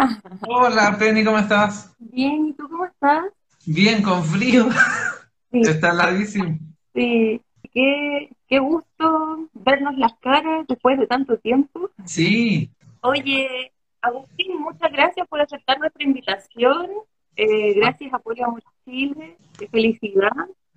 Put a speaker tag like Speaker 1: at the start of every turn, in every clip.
Speaker 1: Hola.
Speaker 2: Hola, Penny, ¿cómo estás?
Speaker 1: Bien, ¿y tú cómo estás?
Speaker 2: Bien, con frío.
Speaker 1: Sí.
Speaker 2: Está larguísimo.
Speaker 1: Sí, qué, qué gusto vernos las caras después de tanto tiempo.
Speaker 2: Sí,
Speaker 1: Oye, Agustín, muchas gracias por aceptar nuestra invitación. Eh, gracias a Poliamor Chile, qué felicidad.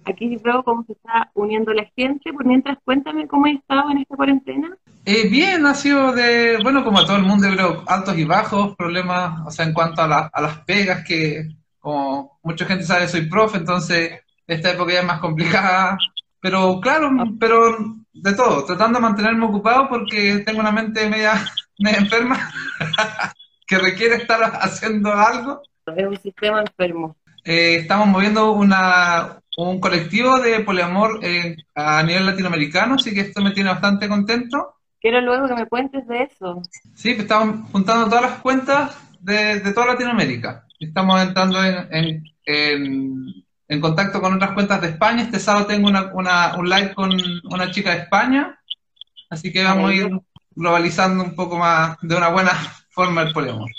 Speaker 1: Aquí veo cómo se está uniendo la gente. Por mientras, cuéntame cómo has estado en esta cuarentena.
Speaker 2: Eh, bien, ha sido de, bueno, como a todo el mundo, creo, altos y bajos, problemas, o sea, en cuanto a, la- a las pegas, que como mucha gente sabe, soy profe, entonces esta época ya es más complicada, pero claro, pero de todo, tratando de mantenerme ocupado porque tengo una mente media, media enferma que requiere estar haciendo algo.
Speaker 1: Es un sistema enfermo.
Speaker 2: Eh, estamos moviendo una, un colectivo de poliamor eh, a nivel latinoamericano, así que esto me tiene bastante contento.
Speaker 1: Quiero luego que me cuentes de eso.
Speaker 2: Sí, pues estamos juntando todas las cuentas de, de toda Latinoamérica. Estamos entrando en, en, en- en contacto con otras cuentas de España. Este sábado tengo una, una- un live con una chica de España, así que vamos a ir globalizando un poco más de una buena forma el poliamor.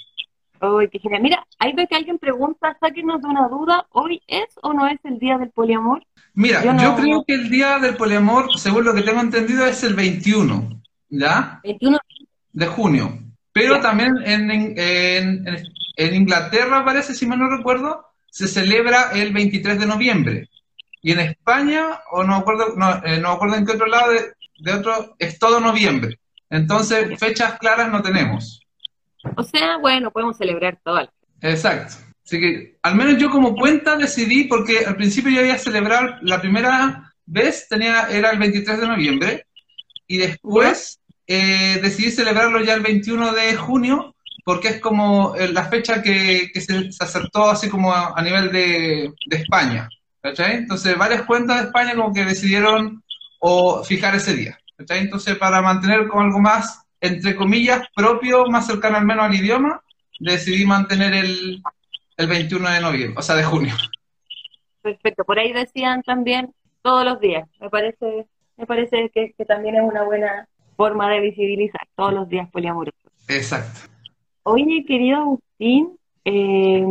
Speaker 1: Uy, qué genial. Mira, ahí ve que alguien pregunta, sáquenos de una duda, ¿hoy es o no es el día del poliamor?
Speaker 2: Mira,
Speaker 1: Yo
Speaker 2: yo,
Speaker 1: no-
Speaker 2: creo que el día del poliamor, según lo que tengo entendido, es el 21, ¿ya?
Speaker 1: 21
Speaker 2: De junio. Pero
Speaker 1: Ya.
Speaker 2: también en, en, en- en Inglaterra, parece, si mal no recuerdo, se celebra el 23 de noviembre. Y en España, o no acuerdo, no, eh, no acuerdo en qué otro lado de, de otro, es todo noviembre. Entonces, fechas claras no tenemos.
Speaker 1: O sea, bueno, podemos celebrar todo.
Speaker 2: Exacto. Así que, al menos yo como cuenta decidí, porque al principio yo iba a celebrar la primera vez, tenía, era el 23 de noviembre, y después eh, decidí celebrarlo ya el 21 de junio, porque es como eh, la fecha que, que se, se acertó así como a, a nivel de, de España. ¿cachai? Entonces, varias cuentas de España como que decidieron o fijar ese día. ¿cachai? Entonces, para mantener como algo más, entre comillas, propio, más cercano al menos al idioma, decidí mantener el, el 21 de noviembre, o sea, de junio.
Speaker 1: Perfecto. Por ahí decían también todos los días. Me parece, me parece que, que también es una buena forma de visibilizar todos los días poliamorosos.
Speaker 2: Exacto.
Speaker 1: Oye, querido Agustín, eh,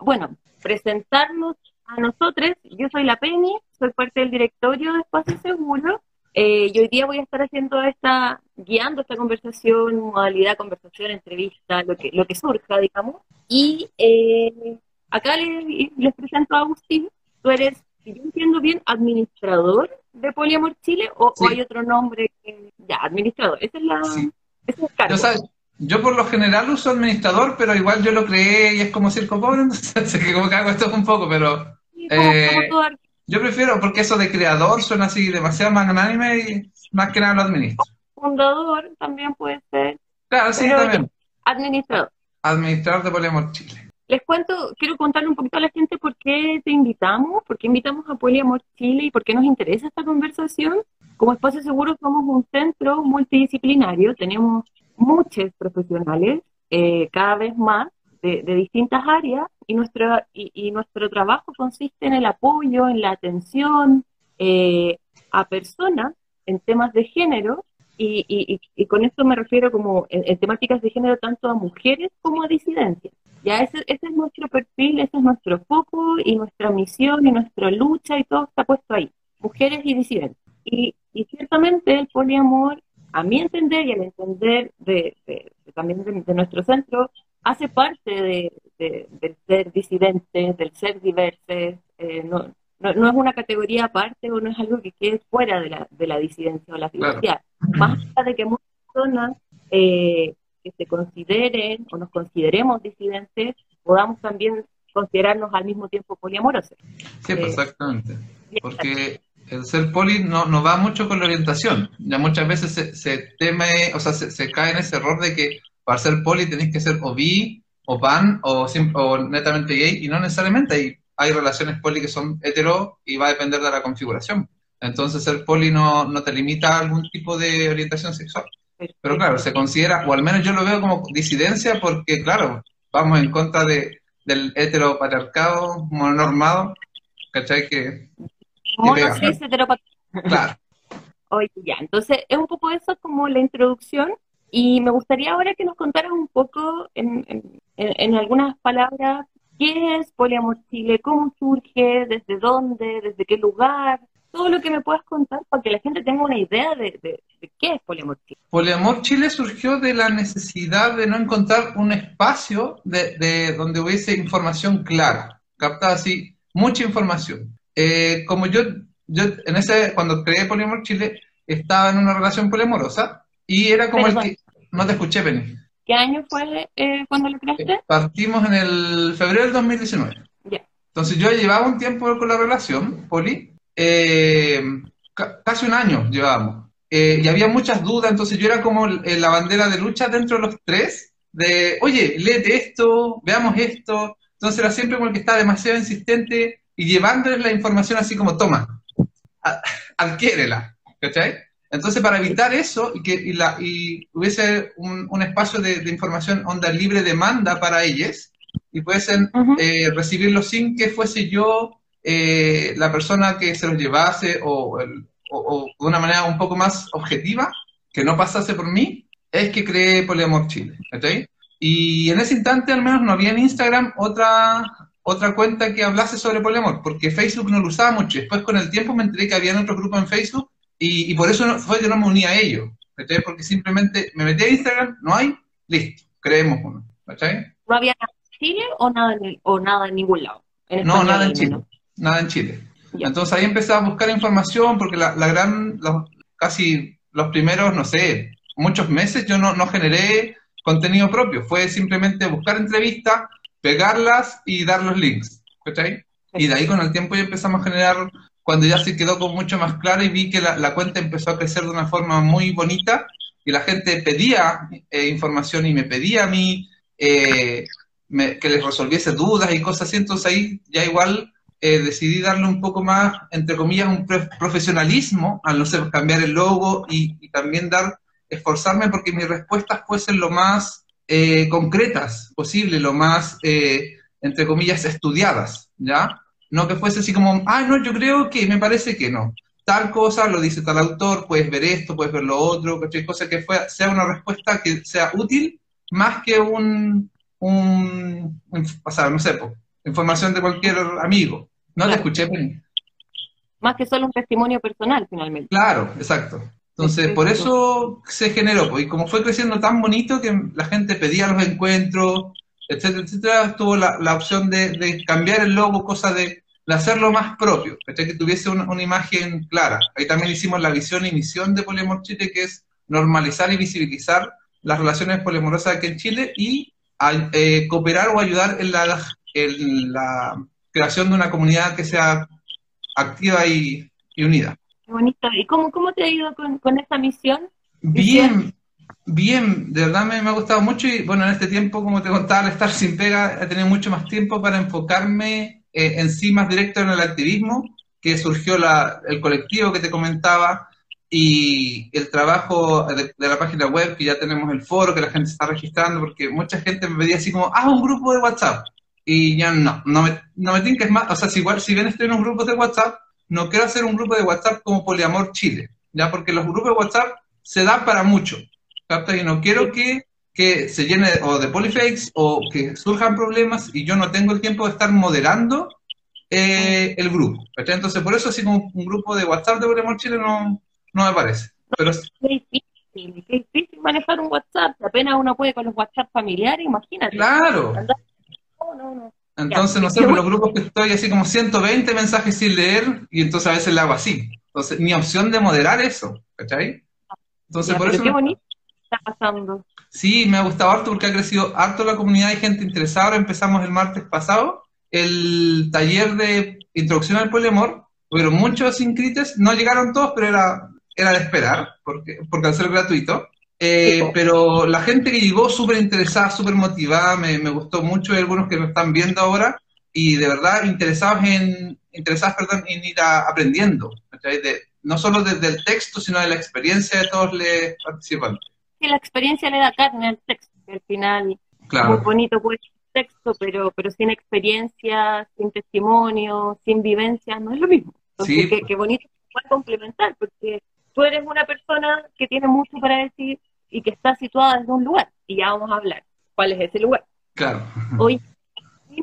Speaker 1: bueno, presentarnos a nosotros. Yo soy la Penny, soy parte del directorio de Espacio Seguro. Eh, y hoy día voy a estar haciendo esta, guiando esta conversación, modalidad conversación, entrevista, lo que, lo que surja, digamos. Y eh, acá les, les presento a Agustín. Tú eres, si yo entiendo bien, administrador de Poliamor Chile o, hay otro nombre que, ya, administrador. Esa es la,
Speaker 2: Sí.
Speaker 1: ese es el cargo.
Speaker 2: Yo, sabes, yo por lo general uso administrador, pero igual yo lo creé y es como circo pobre, entonces como que hago esto un poco, pero
Speaker 1: Sí, como-
Speaker 2: eh,
Speaker 1: como todo
Speaker 2: yo prefiero, porque eso de creador suena así demasiado magnánime y más que nada lo administro.
Speaker 1: fundador también puede ser
Speaker 2: Claro, sí,
Speaker 1: Pero-
Speaker 2: también.
Speaker 1: administrador.
Speaker 2: Administrador de Poliamor Chile.
Speaker 1: Les cuento, quiero contarle un poquito a la gente por qué te invitamos, por qué invitamos a Poliamor Chile y por qué nos interesa esta conversación. Como Espacio Seguro somos un centro multidisciplinario, tenemos muchos profesionales, eh, cada vez más, de, de distintas áreas, y nuestro, y, y nuestro trabajo consiste en el apoyo, en la atención eh, a personas en temas de género, y, y- y- con esto me refiero como en, en temáticas de género tanto a mujeres como a disidencias. Ya ese, ese es nuestro perfil, ese es nuestro foco y nuestra misión y nuestra lucha y todo está puesto ahí, mujeres y disidentes. Y, y ciertamente el poliamor, a mi entender y al entender de, de- de- también de, de nuestro centro, hace parte de, de- del ser disidente, del ser diverso, eh, no, no, no es una categoría aparte o no es algo que quede fuera de la, de la disidencia o la
Speaker 2: Claro.
Speaker 1: diversidad. Más allá de que muchas personas eh, que se consideren o nos consideremos disidentes, podamos también considerarnos al mismo tiempo poliamorosos.
Speaker 2: Sí, pues,
Speaker 1: Eh,
Speaker 2: exactamente. Porque el ser poli no, no va mucho con la orientación. Ya muchas veces se, se teme, o sea, se, se cae en ese error de que para ser poli tenéis que ser o bi, o pan, o, o netamente gay, y no necesariamente. Hay, hay relaciones poli que son hetero y va a depender de la configuración. Entonces ser poli no, no te limita a algún tipo de orientación sexual. Pero claro, se considera, o al menos yo lo veo como disidencia porque, claro, vamos en contra de, del heteropatriarcado mononormado, ¿cachai? Que,
Speaker 1: Mono, cis, heteropat-
Speaker 2: claro,
Speaker 1: Oye, ya, entonces es un poco eso como la introducción Y me gustaría ahora que nos contaras un poco en, en, algunas palabras qué es Poliamor Chile, cómo surge, desde dónde, desde qué lugar, todo lo que me puedas contar para que la gente tenga una idea de, de, qué es Poliamor Chile.
Speaker 2: Poliamor Chile surgió de la necesidad de no encontrar un espacio de, de donde hubiese información clara, captada así, mucha información. Eh, como yo, yo en ese, cuando creé Poliamor Chile, estaba en una relación poliamorosa y era como el que... No te escuché, Penny.
Speaker 1: ¿Qué año fue eh, cuando lo creaste? Eh,
Speaker 2: partimos en el febrero del 2019. Ya. Entonces yo llevaba un tiempo con la relación, Poli, eh, casi un año llevábamos. y había muchas dudas, entonces yo era como la bandera de lucha dentro de los tres, de, oye, léete esto, veamos esto. Entonces era siempre como el que estaba demasiado insistente y llevándoles la información así como, toma, adquiérela, ¿cachai? Entonces, para evitar eso y que y la, y hubiese un, espacio de, información onda libre demanda para ellos y pudiesen eh, recibirlo sin que fuese yo eh, la persona que se los llevase o, o, de una manera un poco más objetiva, que no pasase por mí, es que creé Poliamor Chile. Y en ese instante al menos no había en Instagram otra, otra cuenta que hablase sobre poliamor, porque Facebook no lo usaba mucho. Después con el tiempo me enteré que había otro grupo en Facebook y, por eso no, fue que no me uní a ellos, Porque simplemente me metí a Instagram, no hay, listo, creemos uno, ¿cachai?
Speaker 1: ¿No había nada en Chile o nada en, o nada en ningún lado?
Speaker 2: no, nada en Chile, nada en Chile. Entonces ahí empecé a buscar información porque la, gran, casi los primeros, no sé, muchos meses yo no, no generé contenido propio, fue simplemente buscar entrevistas, pegarlas y dar los links, ¿cachai? Y de ahí con el tiempo ya empezamos a generar cuando ya se quedó con mucho más claro y vi que la, cuenta empezó a crecer de una forma muy bonita y la gente pedía eh, información y me pedía a mí eh, que les resolviese dudas y cosas así, entonces ahí ya igual eh, decidí darle un poco más, entre comillas, un profesionalismo al no sé, cambiar el logo y, también dar, esforzarme porque mis respuestas fuesen lo más concretas posible, lo más, entre comillas, estudiadas, ¿ya? No que fuese así como, ah, no, yo creo que, me parece que no. Tal cosa lo dice tal autor, puedes ver esto, puedes ver lo otro, cualquier cosa que fue, sea una respuesta que sea útil más que un, un, o sea, no sé, información de cualquier amigo. No te escuché,
Speaker 1: Más que solo un testimonio personal, finalmente.
Speaker 2: Claro, exacto. Entonces, por eso se generó, y como fue creciendo tan bonito que la gente pedía los encuentros, etcétera, etcétera, tuvo la, la opción de, de, cambiar el logo, cosa de, de hacerlo más propio, que tuviese una, una, imagen clara. Ahí también hicimos la visión y misión de Poliamor Chile, que es normalizar y visibilizar las relaciones polimorosas aquí en Chile y eh, cooperar o ayudar en la, en la creación de una comunidad que sea activa y, y unida.
Speaker 1: Bonito. ¿Y cómo, cómo te ha ido con, con esta misión?
Speaker 2: Bien, Bien, de verdad me, ha gustado mucho y bueno, en este tiempo, como te contaba, al estar sin pega, he tenido mucho más tiempo para enfocarme eh, en sí más directo en el activismo, que surgió la, el colectivo que te comentaba y el trabajo de, la página web, que ya tenemos el foro, que la gente está registrando, porque mucha gente me pedía así como, ah, un grupo de WhatsApp. Y ya no, no me, no me que es más, o sea, si igual, si bien estoy en un grupo de WhatsApp, no quiero hacer un grupo de WhatsApp como Poliamor Chile, ya porque los grupos de WhatsApp se dan para mucho y no quiero que, que se llene o de polyfakes o que surjan problemas y yo no tengo el tiempo de estar moderando eh, el grupo. Entonces, por eso así como un grupo de WhatsApp de Pokémon Chile no, no me parece. Pero...
Speaker 1: Es difícil, es difícil manejar un WhatsApp. Apenas uno puede con los WhatsApp familiares, imagínate.
Speaker 2: Claro. No, no, no. Entonces, no sé, por los grupos que estoy así como 120 mensajes sin leer y entonces a veces le hago así. Entonces, ni opción de moderar eso, ¿cachai? Entonces, por eso...
Speaker 1: Qué bonito pasando.
Speaker 2: Sí, me ha gustado harto porque ha crecido harto la comunidad, hay gente interesada. empezamos el martes pasado el taller de introducción al poliamor. pero muchos inscritos, no llegaron todos, pero era, era de esperar, porque, porque al ser gratuito. Eh, pero la gente que llegó súper interesada, súper motivada, me, me, gustó mucho. Hay algunos que me están viendo ahora y de verdad interesados en, interesados, perdón, en ir aprendiendo, de, no solo desde el texto, sino de la experiencia de todos los participantes
Speaker 1: que la experiencia le da carne al texto, que al final muy bonito puede ser texto, pero, pero sin experiencia, sin testimonio, sin vivencia, no es lo mismo. Entonces, qué, bonito puede complementar, porque tú eres una persona que tiene mucho para decir, y que está situada en un lugar. Y ya vamos a hablar cuál es ese lugar.
Speaker 2: Claro.
Speaker 1: Hoy,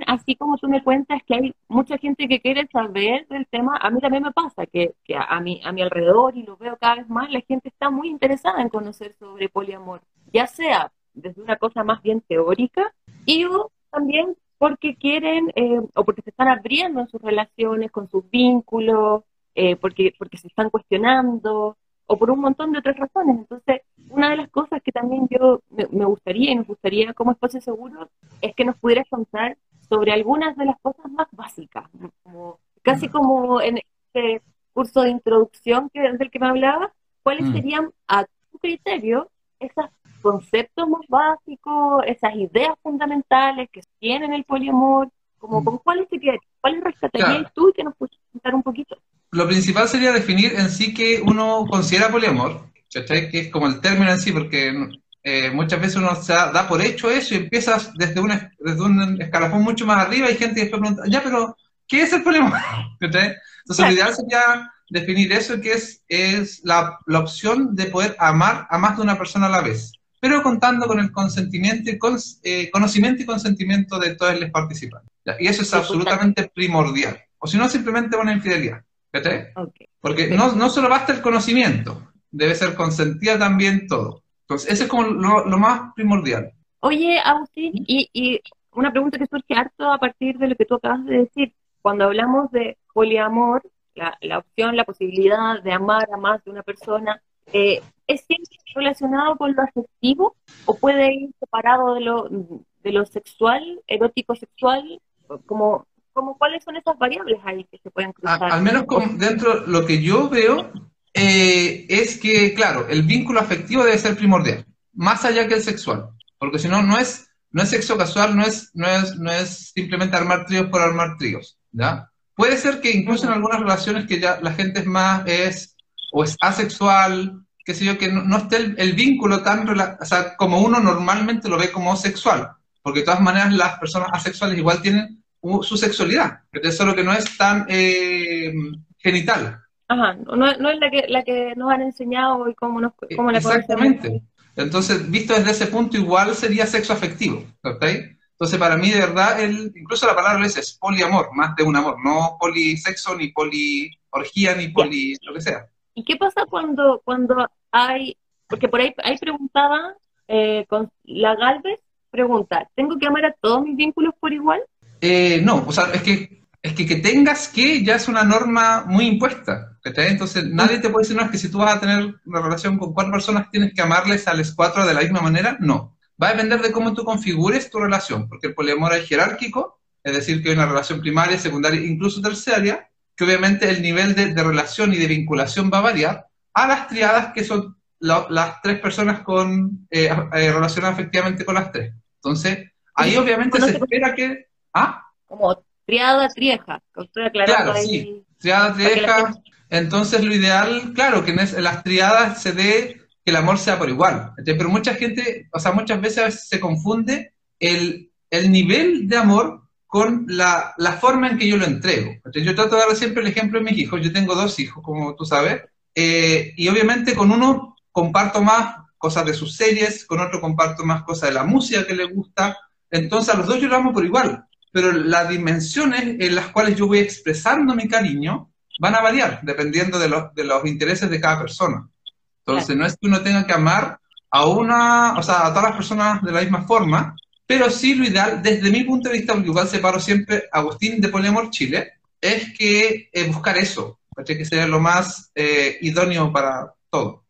Speaker 1: así como tú me cuentas que hay mucha gente que quiere saber del tema, a mí también me pasa que, que a, mi, a mi alrededor, y lo veo cada vez más, la gente está muy interesada en conocer sobre poliamor, ya sea desde una cosa más bien teórica y o también porque quieren eh, o porque se están abriendo en sus relaciones, con sus vínculos, eh, porque, porque se están cuestionando o por un montón de otras razones. Entonces, una de las cosas que también yo me, gustaría y nos gustaría como espacio seguro es que nos pudieras contar sobre algunas de las cosas más básicas, como, casi como en este curso de introducción que, del que me hablaba, ¿cuáles mm. serían a tu criterio esos conceptos más básicos, esas ideas fundamentales que tienen el poliamor? Como, mm. ¿Con cuáles te ¿Cuáles rescatarías tú y que nos pudieras contar un poquito?
Speaker 2: Lo principal sería definir en sí que uno considera poliamor, Que es como el término en sí, porque eh, muchas veces uno se da por hecho eso y empiezas desde, una, desde un escalafón mucho más arriba y gente después pregunta, ya, pero ¿qué es el poliamor? Entonces, lo ideal sería definir eso, que es, es la, la, opción de poder amar a más de una persona a la vez, pero contando con el consentimiento y con, eh, conocimiento y consentimiento de todos los participantes. Y eso es absolutamente primordial. O si no, simplemente una infidelidad. Porque no, no solo basta el conocimiento, debe ser consentida también todo. Entonces, eso es como lo, más primordial.
Speaker 1: Oye, Agustín, y, y, una pregunta que surge harto a partir de lo que tú acabas de decir. Cuando hablamos de poliamor, la, la opción, la posibilidad de amar a más de una persona, eh, ¿es siempre relacionado con lo afectivo o puede ir separado de lo, de lo sexual, erótico sexual? Como como cuáles son esas variables ahí que se pueden cruzar.
Speaker 2: al menos dentro lo que yo veo eh, es que, claro, el vínculo afectivo debe ser primordial, más allá que el sexual, porque si no, no es, no es sexo casual, no es, no, es, no es simplemente armar tríos por armar tríos, ¿ya? Puede ser que incluso en algunas relaciones que ya la gente es más, es, o es asexual, qué sé yo, que no, esté el, vínculo tan, o sea, como uno normalmente lo ve como sexual, porque de todas maneras las personas asexuales igual tienen su sexualidad, es solo que no es tan eh, genital.
Speaker 1: Ajá, no, no, es la que, la que nos han enseñado y cómo, nos, cómo la
Speaker 2: Exactamente. Entonces, visto desde ese punto, igual sería sexo afectivo, ¿ok? Entonces, para mí, de verdad, el, incluso la palabra es poliamor, más de un amor, no polisexo, ni poliorgía, ni poli lo que sea.
Speaker 1: ¿Y qué pasa cuando, cuando hay, porque por ahí, ahí preguntaba, eh, con la Galvez, pregunta, ¿tengo que amar a todos mis vínculos por igual?
Speaker 2: Eh, no, o sea, es que, es que que tengas que ya es una norma muy impuesta. Entonces, nadie te puede decir, no, es que si tú vas a tener una relación con cuatro personas, tienes que amarles a las cuatro de la misma manera. No. Va a depender de cómo tú configures tu relación, porque el poliamor es jerárquico, es decir, que hay una relación primaria, secundaria, incluso terciaria, que obviamente el nivel de, relación y de vinculación va a variar, a las triadas que son las tres personas con eh, eh, relacionadas efectivamente con las tres. Entonces, ahí obviamente se espera que
Speaker 1: ¿Ah? Como triada, trieja.
Speaker 2: Claro, sí. Triada, trieja. Entonces, lo ideal, claro, que en, las triadas se dé que el amor sea por igual. Pero mucha gente, o sea, muchas veces se confunde el, nivel de amor con la, forma en que yo lo entrego. yo trato de dar siempre el ejemplo de mis hijos. Yo tengo dos hijos, como tú sabes, eh, y obviamente con uno comparto más cosas de sus series, con otro comparto más cosas de la música que le gusta. Entonces a los dos yo lo amo por igual pero las dimensiones en las cuales yo voy expresando mi cariño van a variar dependiendo de los, de los intereses de cada persona. Entonces, no es que uno tenga que amar a una, o sea, a todas las personas de la misma forma, pero sí lo ideal, desde mi punto de vista, porque igual separo siempre Agustín de Poliamor Chile, es que eh, buscar eso, que sea lo más eh, idóneo para todo.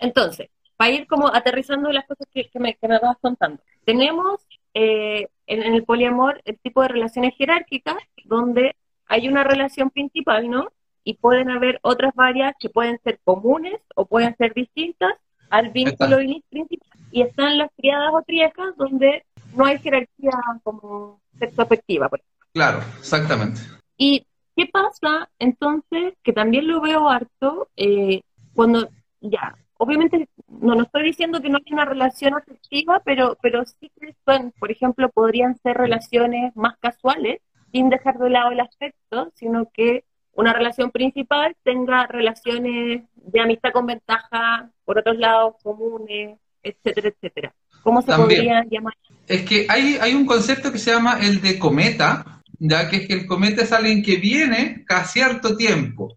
Speaker 1: Entonces, para ir como aterrizando las cosas que, me, que me vas contando, tenemos eh, en, el poliamor el tipo de relaciones jerárquicas donde hay una relación principal, ¿no? Y pueden haber otras varias que pueden ser comunes o pueden ser distintas al vínculo principal. Y están las triadas o triejas donde no hay jerarquía como sexo afectiva, por ejemplo.
Speaker 2: Claro, exactamente.
Speaker 1: ¿Y qué pasa entonces, que también lo veo harto, eh, cuando ya obviamente no, no estoy diciendo que no hay una relación afectiva, pero, pero sí que son, por ejemplo, podrían ser relaciones más casuales, sin dejar de lado el aspecto, sino que una relación principal tenga relaciones de amistad con ventaja, por otros lados, comunes, etcétera, etcétera. ¿Cómo se podría llamar?
Speaker 2: Es que hay, hay un concepto que se llama el de cometa, ya que es que el cometa es alguien que viene cada cierto tiempo.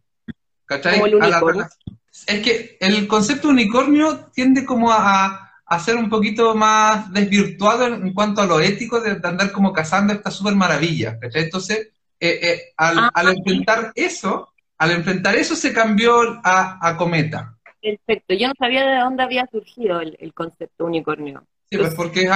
Speaker 2: ¿Cachai? Es que el concepto unicornio tiende como a, a, ser un poquito más desvirtuado en, cuanto a lo ético de, andar como cazando esta super maravilla. ¿cachai? Entonces, eh, eh, al, ah, al, enfrentar eso, al enfrentar eso se cambió a, a, cometa.
Speaker 1: Perfecto, yo no sabía de dónde había surgido el, el concepto unicornio.
Speaker 2: Sí, pues porque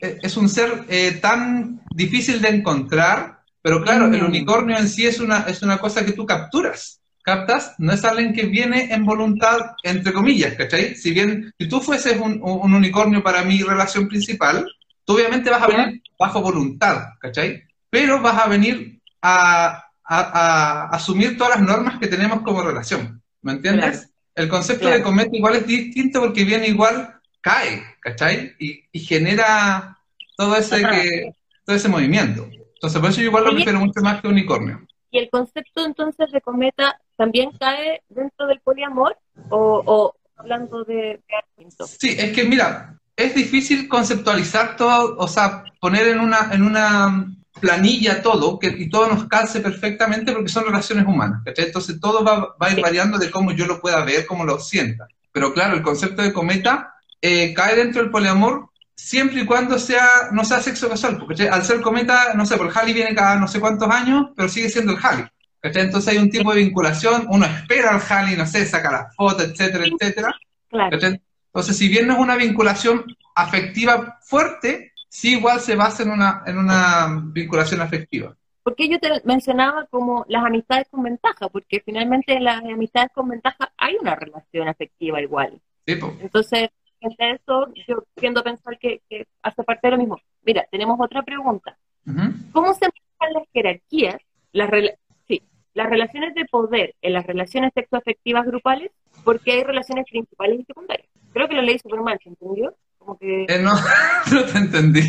Speaker 2: es, es un ser eh, tan difícil de encontrar, pero claro, el mm. unicornio en sí es una, es una cosa que tú capturas. ¿Captas? No es alguien que viene en voluntad, entre comillas, ¿cachai? Si bien, si tú fueses un, un unicornio para mi relación principal, tú obviamente vas a venir bajo voluntad, ¿cachai? Pero vas a venir a, a, asumir todas las normas que tenemos como relación, ¿me entiendes? El concepto de cometa igual es distinto porque viene igual cae, ¿cachai? Y, y genera todo ese, que, todo ese movimiento. Entonces, por eso yo igual lo prefiero mucho más que unicornio.
Speaker 1: ¿Y el concepto entonces de cometa también cae dentro del poliamor o, o hablando de, de
Speaker 2: Sí, es que mira, es difícil conceptualizar todo, o sea, poner en una, en una planilla todo, que y todo nos calce perfectamente porque son relaciones humanas, ¿cachai? Entonces todo va, va a ir variando de cómo yo lo pueda ver, cómo lo sienta. Pero claro, el concepto de cometa eh, cae dentro del poliamor siempre y cuando sea no sea sexo casual, porque al ser cometa, no sé, por el Halley viene cada no sé cuántos años, pero sigue siendo el Halley. Entonces hay un tipo de vinculación, uno espera al Halley, no sé, saca la foto, etcétera, etcétera. Entonces, si bien no es una vinculación afectiva fuerte, sí igual se basa en una, en una vinculación afectiva.
Speaker 1: Porque yo te mencionaba como las amistades con ventaja, porque finalmente en las amistades con ventaja hay una relación afectiva igual. Sí, Entonces, entre eso, yo tiendo a pensar que, hace parte de lo mismo. Mira, tenemos otra pregunta. ¿Cómo se manejan las jerarquías, las, las relaciones de poder en las relaciones sexoafectivas grupales? Porque hay relaciones principales y secundarias. Creo que lo leí súper mal, ¿se entendió?
Speaker 2: Como que... Eh, no, no te entendí.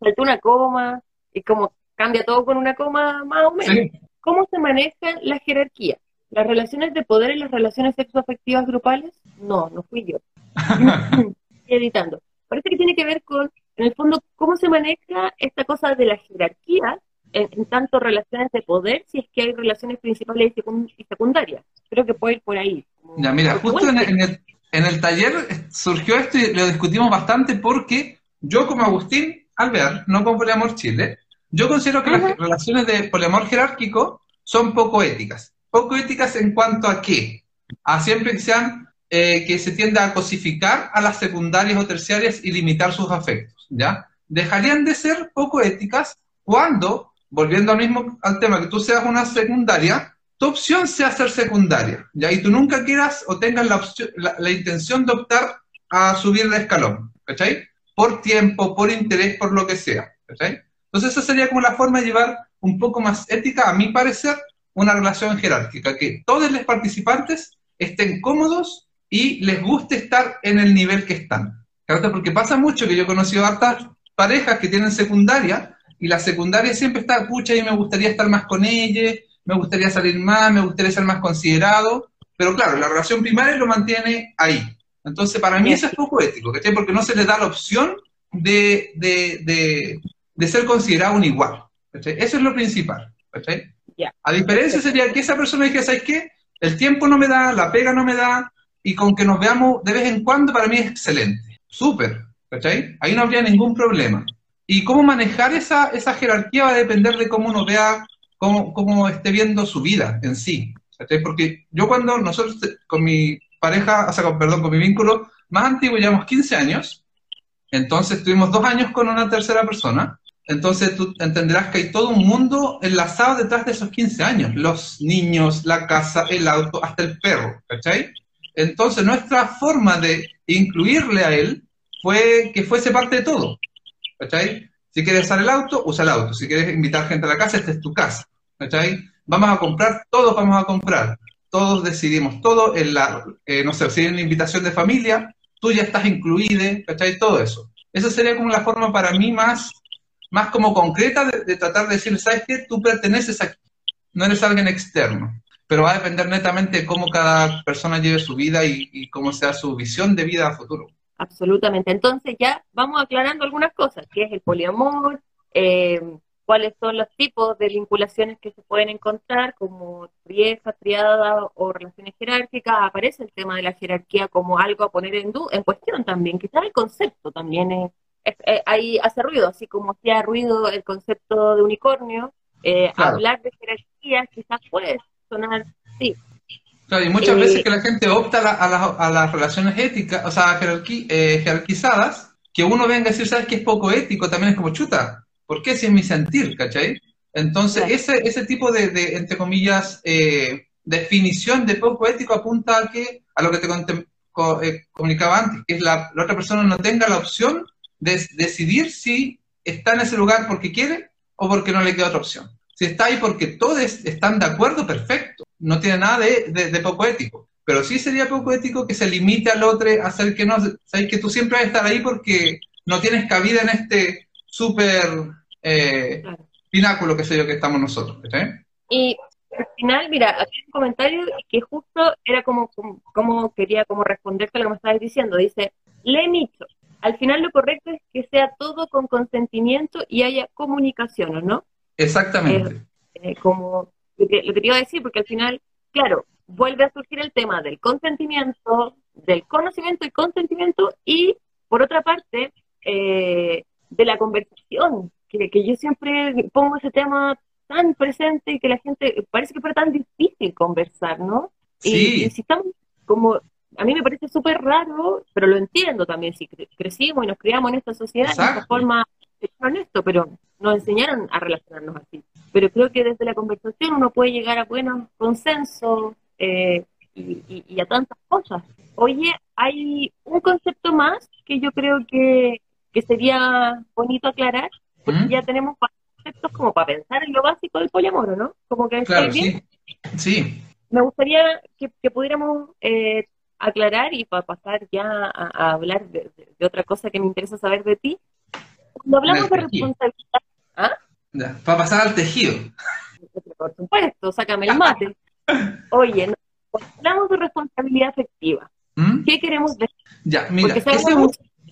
Speaker 1: Saltó una coma y como cambia todo con una coma más o menos. ¿Cómo se manejan las jerarquías? ¿Las relaciones de poder en las relaciones sexoafectivas grupales? No, no fui yo. editando. Parece que tiene que ver con, en el fondo, cómo se maneja esta cosa de la jerarquía en, tanto relaciones de poder, si es que hay relaciones principales y, secundarias. Creo que puede ir por ahí.
Speaker 2: Ya, mira, justo en el, en, el, taller surgió esto y lo discutimos bastante porque yo como Agustín Alvear, no como Poliamor Chile, yo considero que las relaciones de poliamor jerárquico son poco éticas. Poco éticas en cuanto a qué? A siempre que sean eh, que se tiende a cosificar a las secundarias o terciarias y limitar sus afectos, ¿ya? Dejarían de ser poco éticas cuando, volviendo al mismo al tema, que tú seas una secundaria, tu opción sea ser secundaria, ¿ya? Y tú nunca quieras o tengas la, opción, la, intención de optar a subir de escalón, ¿cachai? Por tiempo, por interés, por lo que sea, ¿cachai? Entonces esa sería como la forma de llevar un poco más ética, a mi parecer, una relación jerárquica, que todos los participantes estén cómodos y les guste estar en el nivel que están. Porque pasa mucho que yo he conocido hartas parejas que tienen secundaria y la secundaria siempre está, pucha, y me gustaría estar más con ella, me gustaría salir más, me gustaría ser más considerado, pero claro, la relación primaria lo mantiene ahí. Entonces, para mí eso es poco ético, ¿cachai? Porque no se les da la opción de, de, de, ser considerado un igual. Eso es lo principal. ¿cachai? A diferencia sería que esa persona dijera, ¿sabes qué? El tiempo no me da, la pega no me da, y con que nos veamos de vez en cuando para mí es excelente. Súper, ¿cachai? Ahí no habría ningún problema. Y cómo manejar esa, esa jerarquía va a depender de cómo uno vea, cómo, cómo esté viendo su vida en sí. Porque yo cuando nosotros, con mi pareja, o sea, perdón, con mi vínculo más antiguo, llevamos 15 años, entonces tuvimos dos años con una tercera persona, entonces tú entenderás que hay todo un mundo enlazado detrás de esos 15 años, los niños, la casa, el auto, hasta el perro, ¿cachai? Entonces nuestra forma de incluirle a él fue que fuese parte de todo. ¿Cachai? Si quieres usar el auto, usa el auto. Si quieres invitar gente a la casa, esta es tu casa. ¿Cachai? Vamos a comprar, todos vamos a comprar. Todos decidimos todo. En la, eh, no sé, si hay una invitación de familia, tú ya estás incluido, ¿cachai? Todo eso. Esa sería como la forma para mí más, más como concreta de, tratar de decir, ¿sabes qué? Tú perteneces aquí. No eres alguien externo pero va a depender netamente de cómo cada persona lleve su vida y, cómo sea su visión de vida a futuro.
Speaker 1: Absolutamente. Entonces ya vamos aclarando algunas cosas, qué es el poliamor, eh, cuáles son los tipos de vinculaciones que se pueden encontrar, como vieja, triada o relaciones jerárquicas, aparece el tema de la jerarquía como algo a poner en, en cuestión también, quizás el concepto también es, ahí hace ruido, así como hacía ruido el concepto de unicornio, eh, hablar de jerarquía quizás puede sonar, sí.
Speaker 2: Claro, y muchas veces que la gente opta a, las relaciones éticas, o sea, eh, jerarquizadas, que uno venga a decir, ¿sabes qué es poco ético? También es como chuta ¿Por qué? Si es mi sentir, ¿cachai? Entonces, ese, ese tipo de, entre comillas, eh, definición de poco ético apunta a, que, a lo que te eh, comunicaba antes, que es la, la, otra persona no tenga la opción de decidir si está en ese lugar porque quiere o porque no le queda otra opción. Si está ahí porque todos están de acuerdo, perfecto. No tiene nada de, de, poco ético. Pero sí sería poco ético que se limite al otro a hacer que no, sabes que tú siempre vas a estar ahí porque no tienes cabida en este súper eh, pináculo, que sé yo, que estamos nosotros.
Speaker 1: Y al final, mira, aquí un comentario que justo era como, como, quería como responderte a lo que me estabas diciendo. Dice, le Micho, al final lo correcto es que sea todo con consentimiento y haya comunicación, ¿o no?
Speaker 2: Exactamente.
Speaker 1: Eh, como lo que, lo que te iba a decir, porque al final, claro, vuelve a surgir el tema del consentimiento, del conocimiento y consentimiento, y por otra parte, eh, de la conversación, que, que, yo siempre pongo ese tema tan presente y que la gente, parece que fuera tan difícil conversar, ¿no?
Speaker 2: Sí.
Speaker 1: Y, si estamos como, a mí me parece súper raro, pero lo entiendo también, si crecimos y nos criamos en esta sociedad, de esta forma, es honesto, pero nos enseñaron a relacionarnos así. Pero creo que desde la conversación uno puede llegar a buenos consensos eh, y, y, a tantas cosas. Oye, hay un concepto más que yo creo que, que sería bonito aclarar, porque ¿Mm? ya tenemos conceptos como para pensar en lo básico del poliamor, ¿no? Como que
Speaker 2: claro, bien. Sí.
Speaker 1: Me gustaría que, pudiéramos eh, aclarar y para pasar ya a, hablar de, otra cosa que me interesa saber de ti. Cuando hablamos de responsabilidad... ¿Ah?
Speaker 2: para pasar al tejido.
Speaker 1: Por supuesto, sácame el mate. Oye, cuando hablamos de responsabilidad afectiva, ¿Mm? ¿qué queremos decir?
Speaker 2: Ya, mira,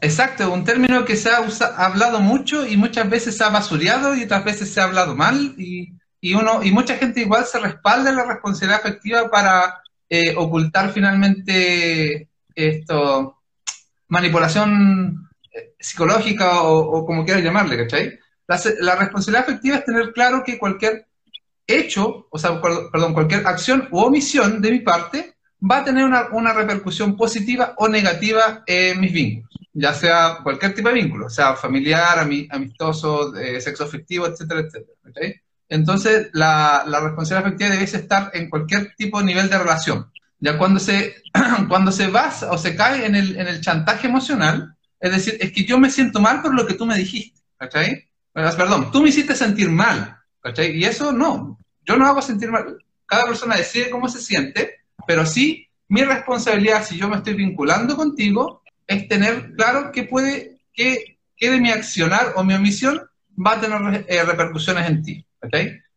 Speaker 2: Exacto, un término que se ha hablado mucho y muchas veces se ha basureado y otras veces se ha hablado mal y, uno y mucha gente igual se respalda en la responsabilidad afectiva para eh, ocultar finalmente esto manipulación psicológica o, como quieras llamarle, ¿cachai? La, responsabilidad afectiva es tener claro que cualquier hecho, o sea, perdón, cualquier acción u omisión de mi parte va a tener una, una repercusión positiva o negativa en mis vínculos ya sea cualquier tipo de vínculo, sea familiar, amistoso, eh, sexo afectivo, etcétera, etcétera. Entonces, la, la, responsabilidad afectiva debe estar en cualquier tipo de nivel de relación. Ya cuando se, cuando se basa o se cae en el, en el chantaje emocional, es decir, es que yo me siento mal por lo que tú me dijiste, ¿cachai? Perdón, tú me hiciste sentir mal, ¿cachai? Y eso no, yo no hago sentir mal. Cada persona decide cómo se siente, pero sí, mi responsabilidad, si yo me estoy vinculando contigo, es tener claro que puede, que, de mi accionar o mi omisión va a tener eh, repercusiones en ti.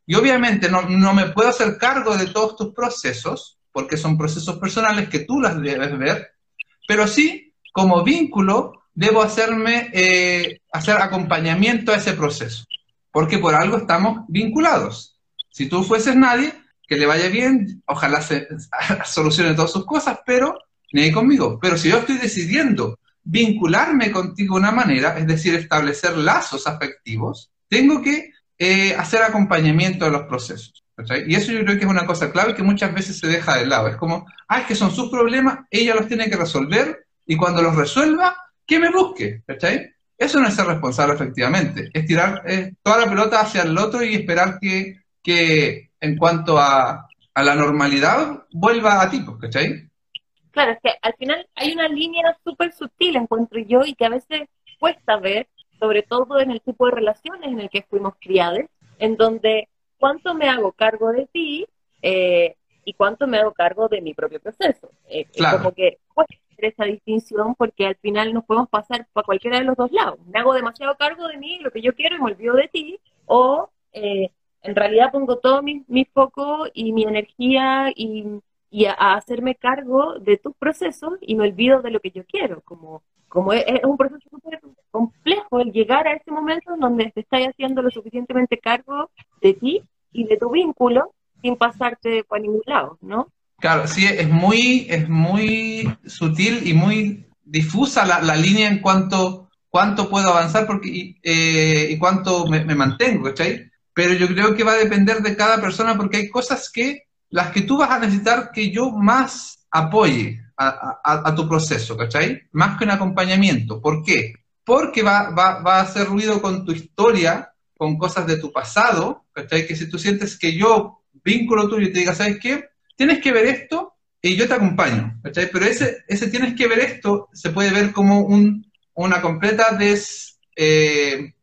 Speaker 2: Y obviamente no, no, me puedo hacer cargo de todos tus procesos, porque son procesos personales que tú las debes ver, pero sí, como vínculo, debo hacerme, eh, hacer acompañamiento a ese proceso, porque por algo estamos vinculados. Si tú fueses nadie, que le vaya bien, ojalá se solucione todas sus cosas, pero ni conmigo. Pero si yo estoy decidiendo vincularme contigo de una manera, es decir, establecer lazos afectivos, tengo que eh, hacer acompañamiento de los procesos. Y eso yo creo que es una cosa clave que muchas veces se deja de lado. Es como, ah, es que son sus problemas, ella los tiene que resolver y cuando los resuelva, que me busque. Eso no es ser responsable efectivamente, es tirar eh, toda la pelota hacia el otro y esperar que, que en cuanto a, a la normalidad vuelva a ti, ¿cachai?
Speaker 1: Claro, es que al final hay una línea súper sutil, encuentro yo, y que a veces cuesta ver, sobre todo en el tipo de relaciones en el que fuimos criados, en donde cuánto me hago cargo de ti eh, y cuánto me hago cargo de mi propio proceso. Eh, como que cuesta hacer esa distinción porque al final nos podemos pasar para cualquiera de los dos lados. Me hago demasiado cargo de mí, lo que yo quiero, y me olvido de ti, o eh, en realidad pongo todo mi, mi foco y mi energía y y a, hacerme cargo de tus procesos y me olvido de lo que yo quiero, como, como es, un proceso súper complejo el llegar a ese momento en donde te estás haciendo lo suficientemente cargo de ti y de tu vínculo sin pasarte por ningún lado, ¿no?
Speaker 2: Claro, sí, es muy, es muy sutil y muy difusa la, la línea en cuanto cuánto puedo avanzar porque, y, eh, cuánto me, mantengo, ¿cachai? Pero yo creo que va a depender de cada persona porque hay cosas que las que tú vas a necesitar que yo más apoye a, tu proceso, ¿cachai? Más que un acompañamiento. ¿Por qué? Porque va, va, va, a hacer ruido con tu historia, con cosas de tu pasado, ¿cachai? Que si tú sientes que yo vínculo tuyo y te diga, ¿sabes qué? Tienes que ver esto y yo te acompaño, ¿cachai? Pero ese, ese tienes que ver esto se puede ver como un, una completa des... Eh,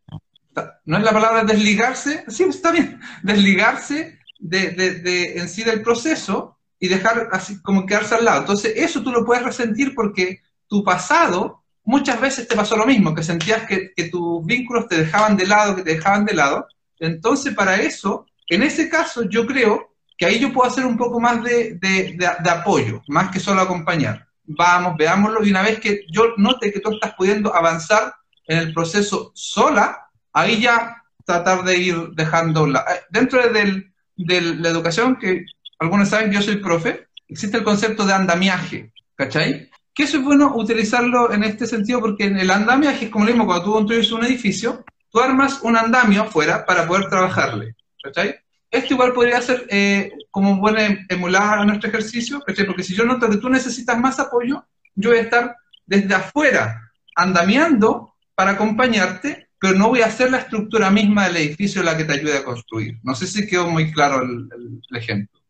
Speaker 2: no es la palabra desligarse, sí, está bien, desligarse de, de, en sí del proceso y dejar así como quedarse al lado. Entonces, eso tú lo puedes resentir porque tu pasado muchas veces te pasó lo mismo, que sentías que, que, tus vínculos te dejaban de lado, que te dejaban de lado. Entonces, para eso, en ese caso, yo creo que ahí yo puedo hacer un poco más de, de, de apoyo, más que solo acompañar. Vamos, veámoslo, y una vez que yo note que tú estás pudiendo avanzar en el proceso sola, ahí ya tratar de ir dejando la... Eh, dentro del, de la educación, que algunos saben que yo soy profe, existe el concepto de andamiaje, ¿cachai? Que eso es bueno utilizarlo en este sentido porque en el andamiaje es como lo mismo cuando tú construyes un edificio, tú armas un andamio afuera para poder trabajarle, ¿cachai? Esto igual podría ser eh, como bueno emular a nuestro ejercicio. Porque si yo noto que tú necesitas más apoyo, yo voy a estar desde afuera andamiando para acompañarte pero no voy a hacer la estructura misma del edificio la que te ayude a construir. No sé si quedó muy claro el, ejemplo.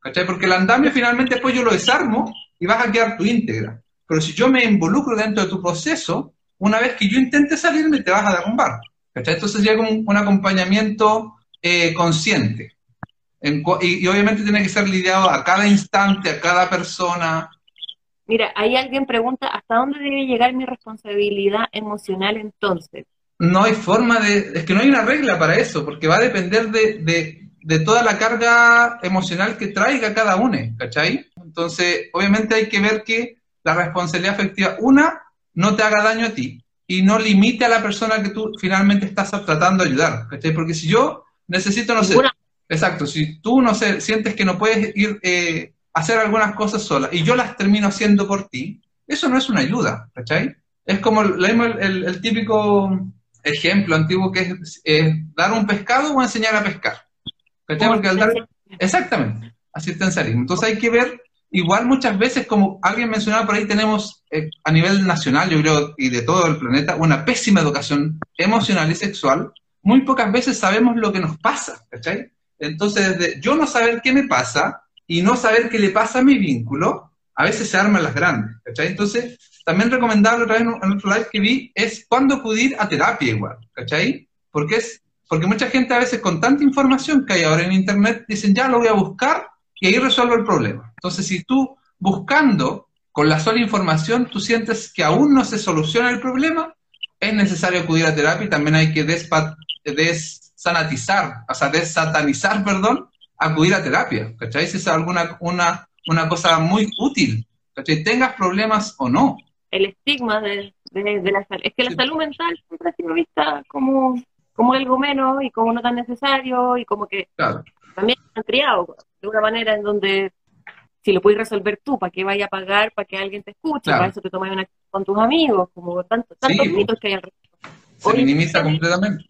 Speaker 2: ¿Cachai? Porque el andamio finalmente después yo lo desarmo y vas a quedar tu íntegra. Pero si yo me involucro dentro de tu proceso, una vez que yo intente salirme, te vas a derrumbar. ¿Cachai? Entonces llega un, un acompañamiento eh, consciente. y, obviamente tiene que ser lidiado a cada instante, a cada persona.
Speaker 1: Mira, ahí alguien pregunta, ¿hasta dónde debe llegar mi responsabilidad emocional entonces?
Speaker 2: no hay forma de, es que no hay una regla para eso, porque va a depender de, de, toda la carga emocional que traiga cada uno, ¿cachai? Entonces, obviamente hay que ver que la responsabilidad afectiva, una, no te haga daño a ti y no limite a la persona que tú finalmente estás tratando de ayudar, ¿cachai? Porque si yo necesito, no sé, exacto, si tú, no sé, sientes que no puedes ir eh, hacer algunas cosas sola y yo las termino haciendo por ti, eso no es una ayuda, ¿cachai? Es como el, el típico ejemplo antiguo que es dar un pescado o enseñar a pescar. exactamente, asistencialismo. Entonces hay que ver, igual muchas veces, como alguien mencionaba por ahí, tenemos eh, a nivel nacional, yo creo, y de todo el planeta, una pésima educación emocional y sexual. Muy pocas veces sabemos lo que nos pasa, ¿cachai? Entonces, desde yo no saber qué me pasa y no saber qué le pasa a mi vínculo, a veces se arman las grandes, ¿cachai? Entonces, también recomendable otra vez en otro live que vi es cuándo acudir a terapia igual, ¿cachai? Porque es porque mucha gente a veces con tanta información que hay ahora en internet dicen ya lo voy a buscar y ahí resuelvo el problema. Entonces, si tú buscando con la sola información tú sientes que aún no se soluciona el problema, es necesario acudir a terapia y también hay que desanatizar, o sea, desatanizar, perdón, acudir a terapia, ¿cachai? Si es alguna una, una cosa muy útil, ¿cachai? Tengas problemas o no
Speaker 1: el estigma de, la salud. Es que la salud mental siempre ha sido vista como, como algo menos y como no tan necesario y como que también han criado de una manera en donde si lo puedes resolver tú, ¿para qué vaya a pagar? ¿Para que alguien te escuche? Para eso te tomas una con tus amigos, como tanto, tantos mitos que hay alrededor.
Speaker 2: Se minimiza completamente.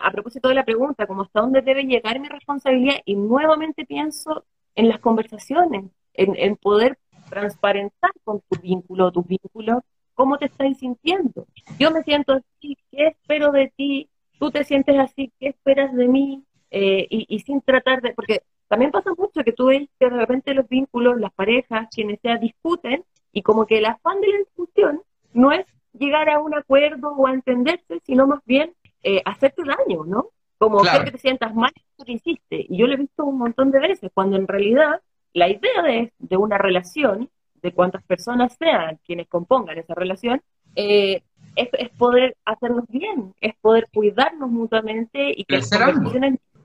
Speaker 1: a propósito de la pregunta, como hasta dónde debe llegar mi responsabilidad, y nuevamente pienso en las conversaciones, en, en poder transparentar con tu vínculo, tus vínculos, cómo te estás sintiendo. Yo me siento así, ¿qué espero de ti? Tú te sientes así, ¿qué esperas de mí? Eh, y, sin tratar de, porque también pasa mucho que tú ves que de repente los vínculos, las parejas, quienes sea, discuten y como que el afán de la discusión no es llegar a un acuerdo o a entenderse, sino más bien eh, hacerte daño, ¿no? Como que te sientas mal por que hiciste. Y yo lo he visto un montón de veces, cuando en realidad la idea de, una relación, de cuántas personas sean quienes compongan esa relación, eh, es, poder hacernos bien, es poder cuidarnos mutuamente y que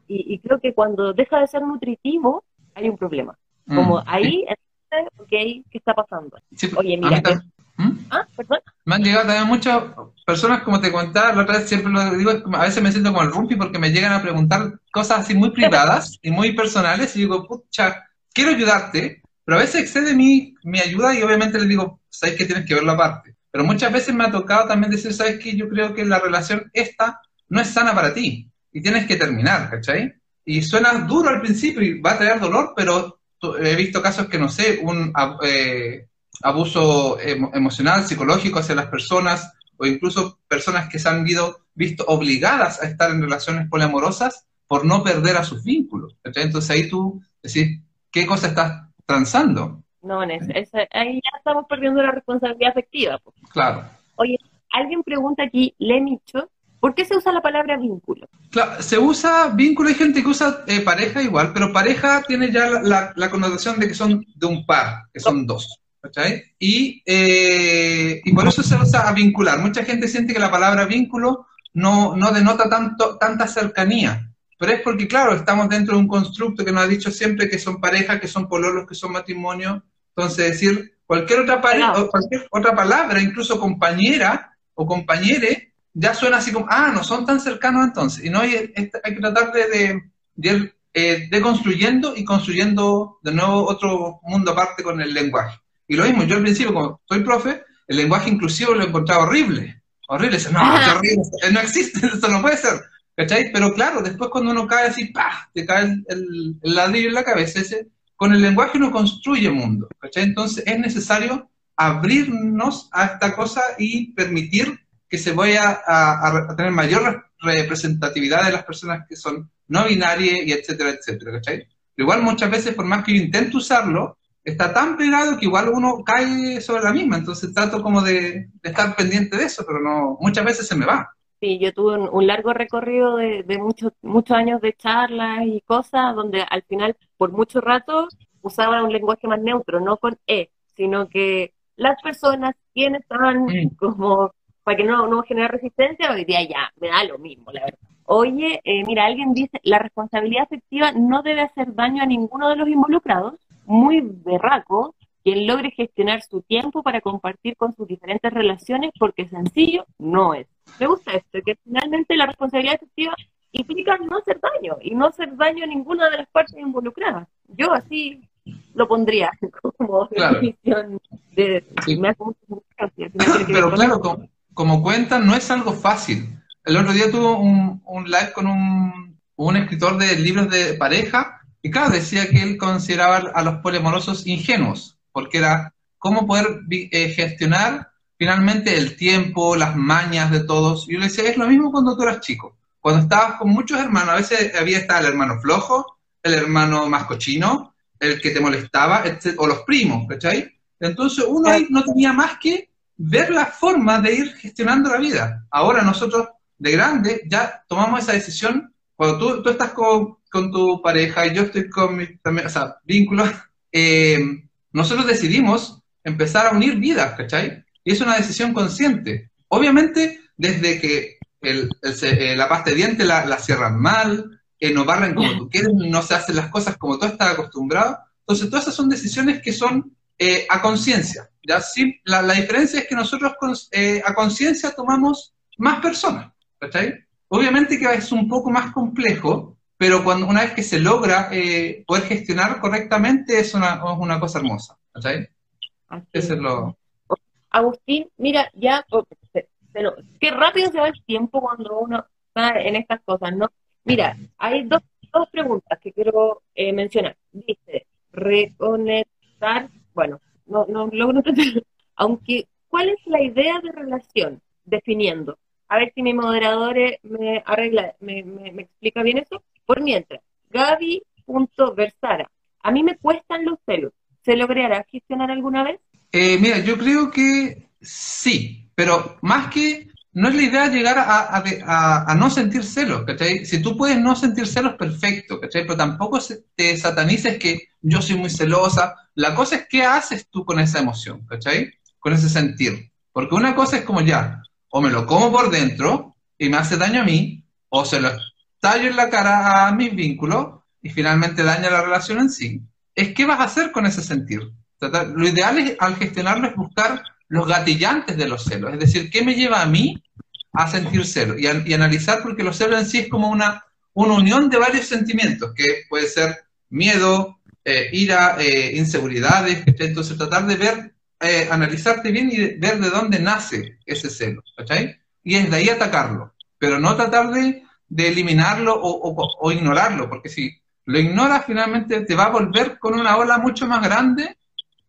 Speaker 1: y, y, creo que cuando deja de ser nutritivo hay un problema. Como ahí, ok, ¿qué está pasando? Oye, mira.
Speaker 2: ¿Mm? ¿Ah, perdón? Me han llegado también muchas personas, como te contaba, la otra vez siempre lo digo, a veces me siento como el rumpi porque me llegan a preguntar cosas así muy privadas y muy personales y digo, pucha, quiero ayudarte, pero a veces excede mi, mi ayuda y obviamente le digo, sabes que tienes que verlo aparte. Pero muchas veces me ha tocado también decir, sabes que yo creo que la relación esta no es sana para ti y tienes que terminar, ¿cachai? Y suena duro al principio y va a traer dolor, pero he visto casos que, no sé, un eh, abuso emocional, psicológico hacia las personas, o incluso personas que se han visto obligadas a estar en relaciones poliamorosas por no perder a sus vínculos. Entonces ahí tú decís, ¿qué cosa estás transando?
Speaker 1: No, en ahí ya estamos perdiendo la responsabilidad afectiva.
Speaker 2: Claro.
Speaker 1: Oye, alguien pregunta aquí, Lemicho, ¿por qué se usa la palabra vínculo?
Speaker 2: Claro, se usa vínculo, hay gente que usa eh, pareja igual, pero pareja tiene ya la, connotación de que son de un par, que son dos. ¿cachai? Y, eh, y por eso se usa a vincular. Mucha gente siente que la palabra vínculo no, no denota tanto, tanta cercanía, pero es porque, claro, estamos dentro de un constructo que nos ha dicho siempre que son pareja, que son pololos, que son matrimonio. Entonces, decir cualquier otra, cualquier otra palabra, incluso compañera o compañere, ya suena así como, ah, no son tan cercanos entonces. Y no hay, hay que tratar de, de, de, eh, de construyendo y construyendo de nuevo otro mundo aparte con el lenguaje. Y lo mismo, yo al principio, como soy profe, el lenguaje inclusivo lo encontraba horrible. Horrible, no, horrible, no existe, eso no puede ser. ¿Cachai? Pero claro, después cuando uno cae así, ¡pah! Te cae el, ladrillo en la cabeza, ese, con el lenguaje uno construye mundo, ¿cachai? Entonces es necesario abrirnos a esta cosa y permitir que se vaya a, tener mayor representatividad de las personas que son no binarias y etcétera, etcétera, ¿cachai? igual muchas veces, por más que yo intento usarlo, está tan pegado que igual uno cae sobre la misma, entonces trato como de, estar pendiente de eso, pero no muchas veces se me va.
Speaker 1: Sí, yo tuve un, largo recorrido de, muchos muchos años de charlas y cosas donde al final, por mucho rato, usaba un lenguaje más neutro, no con E, sino que las personas, quienes estaban mm. como, para que no, no genere resistencia, hoy día ya, me da lo mismo, la verdad. Oye, eh, mira, alguien dice, la responsabilidad afectiva no debe hacer daño a ninguno de los involucrados, muy berraco quien logre gestionar su tiempo para compartir con sus diferentes relaciones, porque sencillo no es. Me gusta esto, que finalmente la responsabilidad efectiva implica no hacer daño y no hacer daño a ninguna de las partes involucradas. Yo así lo pondría como definición de... Me hace
Speaker 2: Pero claro, como, cuentan, no es algo fácil. El otro día tuve un, un live con un, un escritor de libros de pareja y claro, decía que él consideraba a los poliamorosos ingenuos, porque era cómo poder eh, gestionar finalmente el tiempo, las mañas de todos. Y yo le decía, es lo mismo cuando tú eras chico. Cuando estabas con muchos hermanos, a veces había estado el hermano flojo, el hermano más cochino, el que te molestaba, o los primos, ¿cachai? Entonces uno ahí no tenía más que ver la forma de ir gestionando la vida. Ahora nosotros, de grande, ya tomamos esa decisión. Cuando tú, tú estás con, con tu pareja y yo estoy con mi también, o sea, vínculos, eh, nosotros decidimos empezar a unir vidas, ¿cachai? Y es una decisión consciente. Obviamente, desde que el, eh, la pasta de dientes la, la cierran mal, que no barren como tú quieres, no se hacen las cosas como tú estás acostumbrado. Entonces, todas esas son decisiones que son eh, a conciencia. ¿Ya? Sí, la, la, diferencia es que nosotros a conciencia tomamos más personas, ¿cachai? Obviamente que es un poco más complejo, pero cuando una vez que se logra eh, poder gestionar correctamente es una, una cosa hermosa. ¿sabes? Eso es lo...
Speaker 1: Agustín, mira, ya, pero qué rápido se va el tiempo cuando uno está en estas cosas, ¿no? Mira, hay dos, dos preguntas que quiero eh, mencionar. Dice, reconectar, bueno, no, no logro entender, aunque, ¿cuál es la idea de relación? Definiendo. A ver si mi moderador me arregla, me, me, explica bien eso. Por mientras, Gaby.versara. A mí me cuestan los celos. ¿Se logrará gestionar alguna vez?
Speaker 2: Eh, mira, yo creo que sí, pero más que no es la idea llegar a, no sentir celos, ¿cachai? Si tú puedes no sentir celos, perfecto, ¿cachai? Pero tampoco te satanices que yo soy muy celosa. La cosa es qué haces tú con esa emoción, ¿cachai? Con ese sentir. Porque una cosa es como ya, o me lo como por dentro y me hace daño a mí, o se lo tallo en la cara a mis vínculos y finalmente daña la relación en sí. es qué vas a hacer con ese sentir. lo ideal es, al gestionarlo es buscar los gatillantes de los celos, es decir, qué me lleva a mí a sentir celos y, analizar porque los celos en sí es como una, unión de varios sentimientos, que puede ser miedo, eh, ira, eh, inseguridades, entonces tratar de ver, eh, analizarte bien y ver de dónde nace ese celo, ¿cachai? Y es de ahí atacarlo, pero no tratar de, eliminarlo o, ignorarlo, porque si lo ignoras finalmente te va a volver con una ola mucho más grande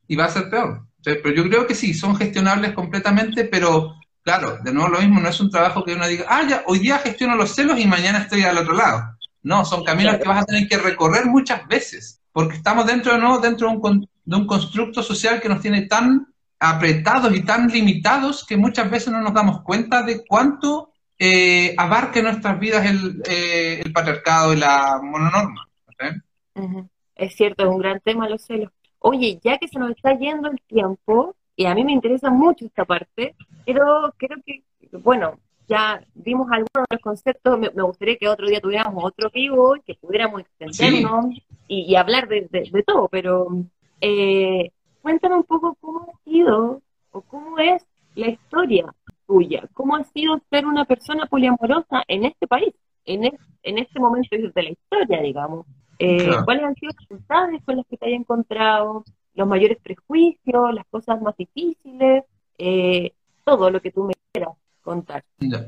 Speaker 2: y va a ser peor. Pero yo creo que sí, son gestionables completamente, pero claro, de nuevo lo mismo, no es un trabajo que uno diga, ah, ya, hoy día gestiono los celos y mañana estoy al otro lado. No, son caminos que vas a tener que recorrer muchas veces, porque estamos dentro, ¿no? dentro de un, de un constructo social que nos tiene tan apretados y tan limitados que muchas veces no nos damos cuenta de cuánto eh, abarca en nuestras vidas el, eh, el patriarcado y la mononorma.
Speaker 1: Es cierto, es un gran tema los celos. Oye, ya que se nos está yendo el tiempo, y a mí me interesa mucho esta parte, pero creo que, bueno, ya vimos algunos de los conceptos, me, gustaría que otro día tuviéramos otro vivo, que pudiéramos extendernos y, hablar de, todo, pero eh, cuéntame un poco cómo ha sido o cómo es la historia tuya, cómo ha sido ser una persona poliamorosa en este país, en, en este momento de la historia, digamos. Eh, ¿Cuáles han sido las dificultades con las que te hayas encontrado? ¿Los mayores prejuicios? ¿Las cosas más difíciles? Eh, todo lo que tú me quieras contar.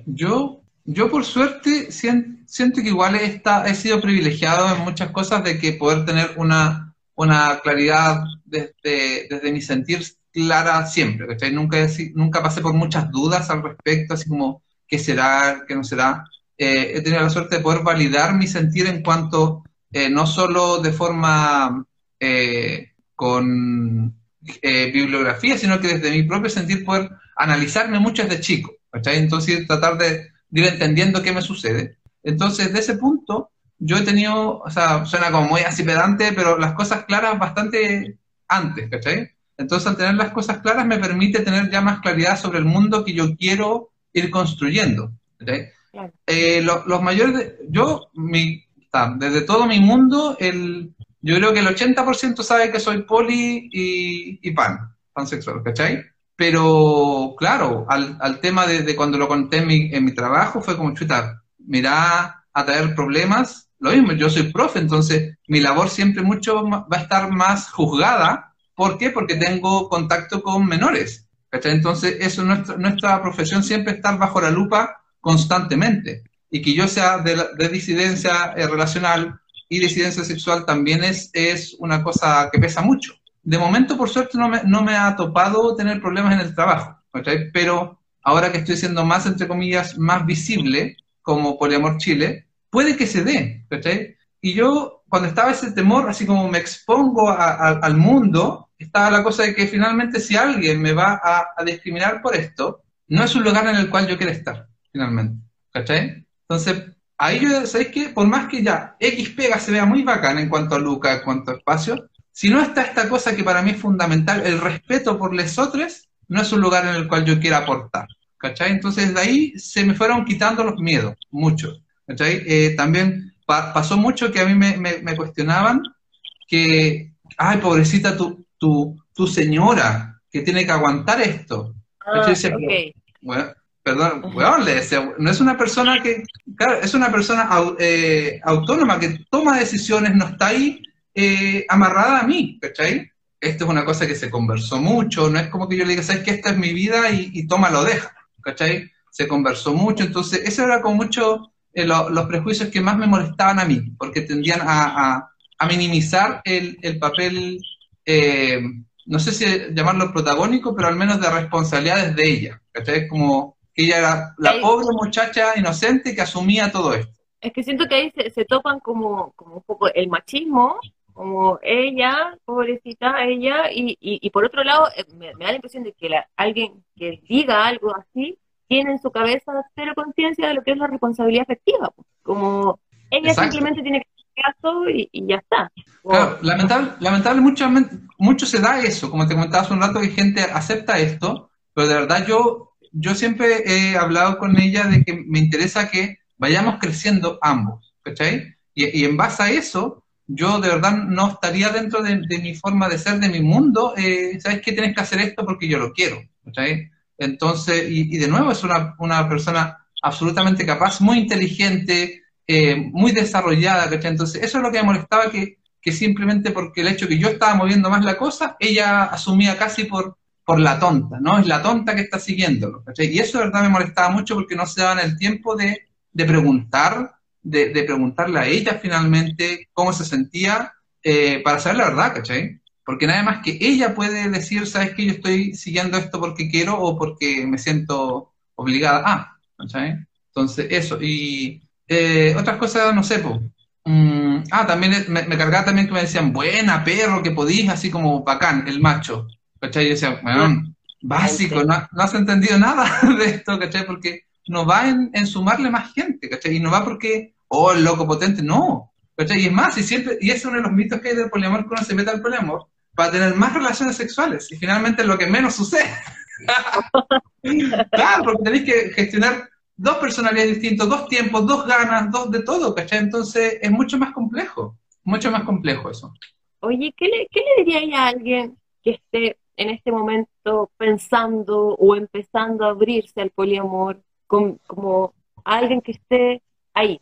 Speaker 2: Yo, yo por suerte siento que igual he, he sido privilegiado en muchas cosas de que poder tener una, una claridad desde, desde mi sentir clara siempre, Nunca, nunca pasé por muchas dudas al respecto, así como qué será, qué no será. Eh, he tenido la suerte de poder validar mi sentir en cuanto, eh, no solo de forma eh, con bibliografía, sino que desde mi propio sentir poder analizarme mucho desde chico. Entonces, tratar de, ir entendiendo qué me sucede. Entonces, de ese punto, yo he tenido, o sea, suena como muy así pedante, pero las cosas claras bastante antes, ¿cachai? Entonces, al tener las cosas claras me permite tener ya más claridad sobre el mundo que yo quiero ir construyendo. Eh, los mayores, yo, mi, desde todo mi mundo, el, yo creo que el 80% sabe que soy poli y, pan, pansexual, ¿cachai? Pero claro, al, tema de, cuando lo conté en mi, trabajo fue como, chuta, mira a traer problemas, lo mismo, yo soy profe, entonces mi labor siempre mucho va a estar más juzgada. ¿Por qué? Porque tengo contacto con menores. Entonces, eso nuestra, nuestra profesión siempre está bajo la lupa constantemente. Y que yo sea de, de disidencia eh, relacional y disidencia sexual también es, es una cosa que pesa mucho. De momento, por suerte, no me, no me ha topado tener problemas en el trabajo, Pero ahora que estoy siendo más, entre comillas, más visible como Poliamor Chile, puede que se dé, Y yo, cuando estaba ese temor, así como me expongo al mundo, estaba la cosa de que finalmente si alguien me va a, discriminar por esto, no es un lugar en el cual yo quiero estar, finalmente, ¿cachai? Entonces, ahí yo, ¿sabéis qué? Por más que ya X pega se vea muy bacán en cuanto a Luca, en cuanto a espacio, si no está esta cosa que para mí es fundamental, el respeto por los otros, no es un lugar en el cual yo quiera aportar. ¿Cachai? Entonces de ahí se me fueron quitando los miedos, muchos. ¿Cachai? Eh, también pasó mucho que a mí me, cuestionaban que, ay, pobrecita tu, tu, tu, señora, que tiene que aguantar esto.
Speaker 1: Ah,
Speaker 2: bueno, perdón, le decía, no es una persona que, claro, es una persona eh, autónoma que toma decisiones, no está ahí eh, amarrada a mí, ¿cachai? Esto es una cosa que se conversó mucho, no es como que yo le diga, sabes que esta es mi vida y, y toma, lo deja, ¿cachai? Se conversó mucho, entonces ese era con mucho eh, los prejuicios que más me molestaban a mí, porque tendían a, minimizar el, papel, eh, no sé si llamarlo protagónico, pero al menos de responsabilidades de ella, ¿cachai? Como ella era la pobre muchacha inocente que asumía todo esto.
Speaker 1: Es que siento que ahí se, se topan como, como un poco el machismo como ella, pobrecita ella, y, y, por otro lado, eh, me, da la impresión de que alguien que diga algo así tiene en su cabeza cero conciencia de lo que es la responsabilidad efectiva, como ella simplemente tiene que hacer caso y, ya está.
Speaker 2: Claro, lamentable, lamentable mucho, mucho se da eso, como te comentaba hace un rato, que gente acepta esto, pero de verdad yo, yo siempre he hablado con ella de que me interesa que vayamos creciendo ambos, ¿cachai? Y, y en base a eso, yo de verdad no estaría dentro de, mi forma de ser, de mi mundo, eh, ¿sabes qué? Tienes que hacer esto porque yo lo quiero, Entonces, y, de nuevo es una, una, persona absolutamente capaz, muy inteligente, eh, muy desarrollada, Entonces, eso es lo que me molestaba, que, que simplemente porque el hecho que yo estaba moviendo más la cosa, ella asumía casi por, por la tonta, ¿no? Es la tonta que está siguiéndolo, Y eso de verdad me molestaba mucho porque no se daban el tiempo de, preguntar de, preguntarle a ella finalmente cómo se sentía eh, para saber la verdad, ¿cachai? Porque nada más que ella puede decir, sabes que yo estoy siguiendo esto porque quiero o porque me siento obligada a, ¿cachai? Entonces, eso. Y eh, otras cosas, no sé, pues. ah, también me, cargaba también que me decían, buena, perro, que podís, así como bacán, el macho. ¿Cachai? Y yo decía, bueno, básico, no, no has entendido nada de esto, ¿cachai? Porque no va en, sumarle más gente, ¿cachai? Y no va porque, oh, el loco potente, no, ¿cachai? Y es más, y siempre, y es uno de los mitos que hay del poliamor, que uno se mete al poliamor para tener más relaciones sexuales, y finalmente es lo que menos sucede. claro, porque tenéis que gestionar dos personalidades distintas, dos tiempos, dos ganas, dos de todo, ¿cachai? Entonces es mucho más complejo, mucho más complejo eso.
Speaker 1: Oye, ¿qué le, qué le diría a alguien que esté en este momento pensando o empezando a abrirse al poliamor como, alguien que esté ahí,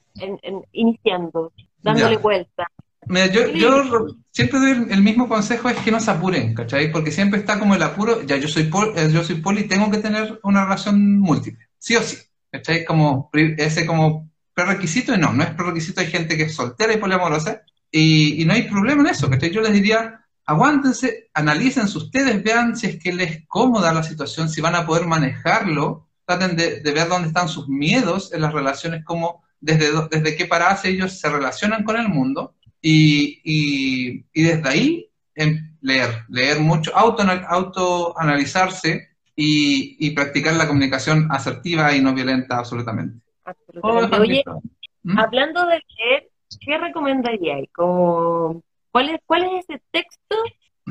Speaker 1: iniciando, dándole vuelta.
Speaker 2: Mira, yo, yo siempre doy el mismo consejo, es que no se apuren, ¿cachai? Porque siempre está como el apuro, ya yo soy poli, eh, yo soy poli, tengo que tener una relación múltiple, sí o sí, ¿cachai? Como ese como prerequisito, y no, no es prerequisito, hay gente que es soltera y poliamorosa, y, y no hay problema en eso, ¿cachai? Yo les diría, aguántense, analícense ustedes, vean si es que les es cómoda la situación, si van a poder manejarlo, traten de, ver dónde están sus miedos en las relaciones, como desde, desde qué paradas ellos se relacionan con el mundo y, y, desde ahí em, leer, leer mucho, auto, autoanalizarse y, y practicar la comunicación asertiva y no violenta absolutamente.
Speaker 1: Oye, ¿Mm? hablando de leer, ¿qué recomendaríais? ¿Cuál, es, ¿Cuál es ese texto,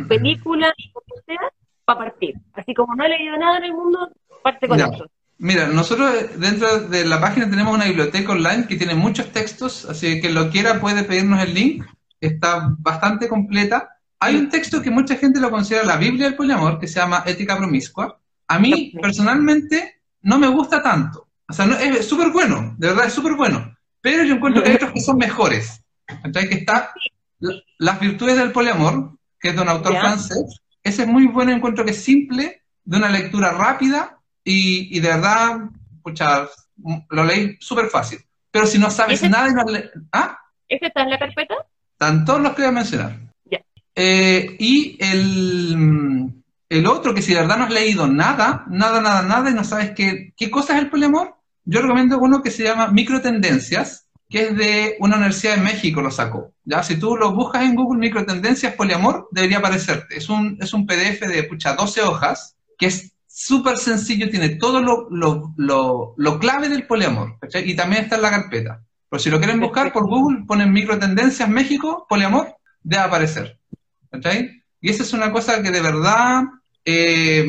Speaker 1: película, o sea, para partir? Así como no he leído nada en el mundo, parte con eso.
Speaker 2: Mira, nosotros dentro de la página tenemos una biblioteca online que tiene muchos textos, así que lo quiera puede pedirnos el link, está bastante completa. Hay un texto que mucha gente lo considera la Biblia del poliamor, que se llama Ética Promiscua. A mí, personalmente, no me gusta tanto. O sea, es súper bueno, de verdad es súper bueno. Pero yo encuentro que hay otros que son mejores. Entonces, que está Las virtudes del poliamor, que es de un autor francés. Ese es muy bueno, encuentro que es simple, de una lectura rápida y, de verdad, pucha, lo leí súper fácil. Pero si no sabes nada y no ¿Ah?
Speaker 1: ¿Ese está en la carpeta?
Speaker 2: Están todos los que voy a mencionar. Eh, y el, el otro, que si de verdad no has leído nada, nada, nada, nada, y no sabes qué, qué cosa es el poliamor, yo recomiendo uno que se llama Microtendencias, que es de una universidad de México, lo sacó. ¿ya? Si tú lo buscas en Google Microtendencias Poliamor, debería aparecerte. Es un, es un PDF de, pucha, 12 hojas, que es súper sencillo, tiene todo lo, lo, lo, clave del poliamor, Y también está en la carpeta. Pero si lo quieren buscar por Google, ponen microtendencias México, poliamor, debe aparecer. Y esa es una cosa que de verdad eh,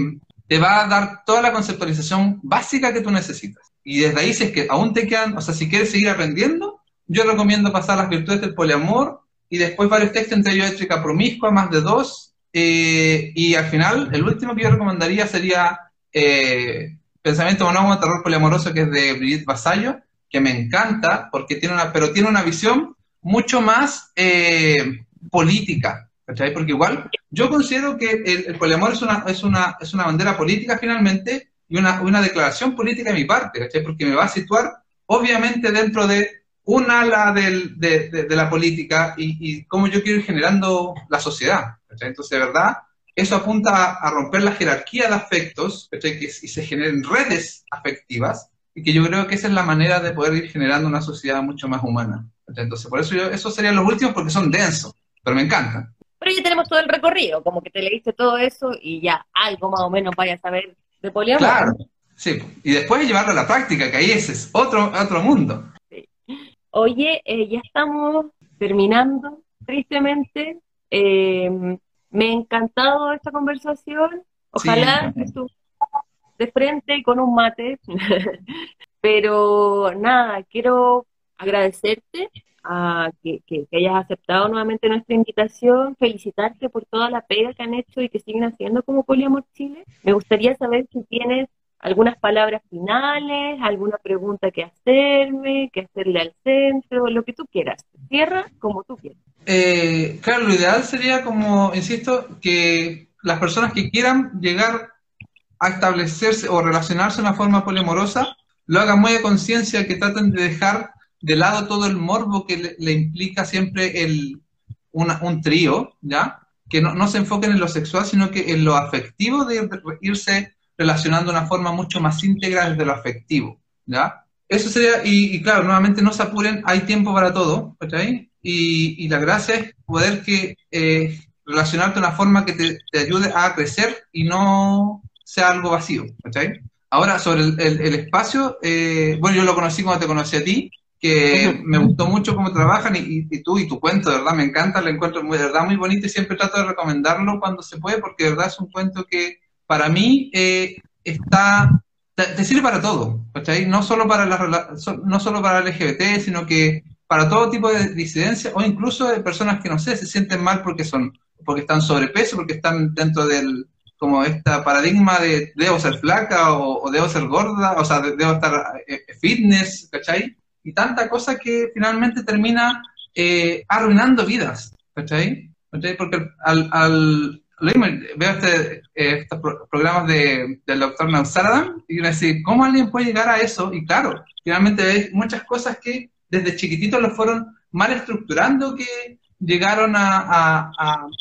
Speaker 2: te va a dar toda la conceptualización básica que tú necesitas. Y desde ahí, si es que aún te quedan, o sea, si quieres seguir aprendiendo, yo recomiendo pasar las virtudes del poliamor y después varios textos entre ellos ética promiscua, más de dos, eh, y al final, el último que yo recomendaría sería eh, Pensamiento Monógamo, Terror Poliamoroso, que es de Brigitte Vasallo, que me encanta, porque tiene una, pero tiene una visión mucho más eh, política, Porque igual yo considero que el, poliamor es una, es, una, es una bandera política finalmente y una, una declaración política de mi parte, Porque me va a situar obviamente dentro de un ala del, de, la política y, y, cómo yo quiero ir generando la sociedad. Entonces, de verdad, eso apunta a, romper la jerarquía de afectos que, y se generen redes afectivas y que yo creo que esa es la manera de poder ir generando una sociedad mucho más humana. Entonces, por eso yo, esos serían los últimos porque son densos, pero me encantan.
Speaker 1: Pero ya tenemos todo el recorrido, como que te leíste todo eso y ya algo más o menos vayas a saber de poliamor.
Speaker 2: Claro, sí. Y después llevarlo a la práctica, que ahí ese es otro, otro mundo.
Speaker 1: Oye, eh, ya estamos terminando, tristemente. Eh, me ha encantado esta conversación. Ojalá estuviera de frente y con un mate. Pero nada, quiero agradecerte a que, que, hayas aceptado nuevamente nuestra invitación, felicitarte por toda la pega que han hecho y que siguen haciendo como Poliamor Chile. Me gustaría saber si tienes algunas palabras finales, alguna pregunta que hacerme, que hacerle al centro, lo que tú quieras. Cierra como tú quieras.
Speaker 2: Eh, claro, lo ideal sería, como insisto, que las personas que quieran llegar a establecerse o relacionarse de una forma poliamorosa, lo hagan muy a conciencia, que traten de dejar de lado todo el morbo que le, implica siempre el, un trío, ¿ya? Que no, no, se enfoquen en lo sexual, sino que en lo afectivo de irse relacionando de una forma mucho más íntegra desde lo afectivo, ¿ya? Eso sería, y, claro, nuevamente no se apuren, hay tiempo para todo, ¿cachai? Y, y la gracia es poder que eh, relacionarte de una forma que te, ayude a crecer y no sea algo vacío, ¿cachai? Ahora, sobre el, espacio, eh, bueno, yo lo conocí cuando te conocí a ti, que me gustó mucho cómo trabajan y, tú y tu cuento, verdad, me encanta, lo encuentro muy, de verdad muy bonito y siempre trato de recomendarlo cuando se puede, porque de verdad es un cuento que para mí eh, está, te, sirve para todo, ¿cachai? No solo para, la, no solo para LGBT, sino que para todo tipo de disidencia o incluso de personas que, no sé, se sienten mal porque son porque están sobrepeso, porque están dentro del como este paradigma de debo ser flaca o, debo ser gorda, o sea, debo estar eh, fitness, ¿cachai? Y tanta cosa que finalmente termina eh, arruinando vidas, ¿cachai? Porque al, veo este, eh, estos programas de, del doctor Nausaradan y uno dice, ¿cómo alguien puede llegar a eso? Y claro, finalmente hay muchas cosas que desde chiquititos lo fueron mal estructurando que llegaron a,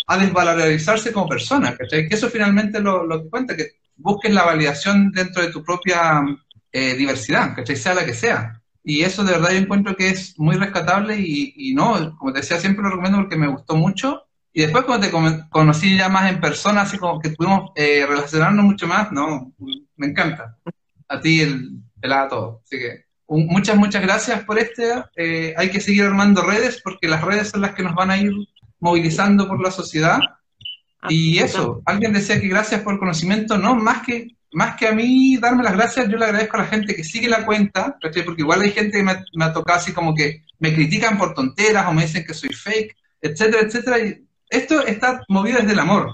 Speaker 2: a, desvalorizarse como personas, ¿cachai? Que eso finalmente lo, lo cuenta, que busques la validación dentro de tu propia eh, diversidad, ¿cachai? Sea la que sea. Y eso de verdad yo encuentro que es muy rescatable y, y no, como te decía, siempre lo recomiendo porque me gustó mucho y después cuando te conocí ya más en persona, así como que pudimos eh, relacionarnos mucho más, no, me encanta. A ti, el, el a todo. Así que muchas, muchas gracias por este. Eh, hay que seguir armando redes porque las redes son las que nos van a ir movilizando por la sociedad. Y eso, alguien decía que gracias por el conocimiento, no, más que, más que a mí darme las gracias, yo le agradezco a la gente que sigue la cuenta, porque igual hay gente que me, me ha tocado así como que me critican por tonteras o me dicen que soy fake, etcétera, etcétera, y esto está movido desde el amor,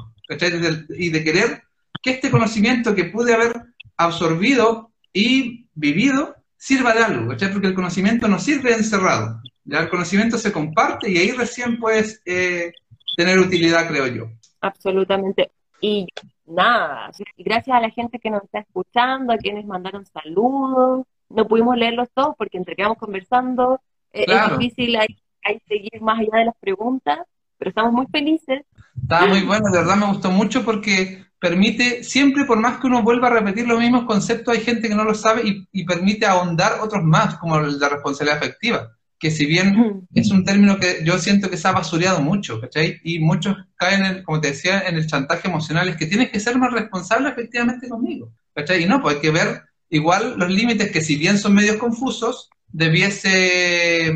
Speaker 2: y de querer que este conocimiento que pude haber absorbido y vivido sirva de algo, Porque el conocimiento no sirve encerrado, ya el conocimiento se comparte y ahí recién puedes eh, tener utilidad, creo yo.
Speaker 1: Absolutamente. Y nada, gracias a la gente que nos está escuchando, a quienes mandaron saludos, no pudimos leerlos todos porque entre que vamos conversando eh, es difícil ahí seguir más allá de las preguntas, pero estamos muy felices.
Speaker 2: Está muy bueno, de verdad me gustó mucho porque permite, siempre por más que uno vuelva a repetir los mismos conceptos, hay gente que no lo sabe y, permite ahondar otros más, como de responsabilidad afectiva, que si bien es un término que yo siento que se ha basureado mucho, ¿cachai? Y muchos caen, en, como te decía, en el chantaje emocional, es que tienes que ser más responsable efectivamente conmigo, ¿cachai? Y no, pues hay que ver igual los límites que si bien son medios confusos, debiese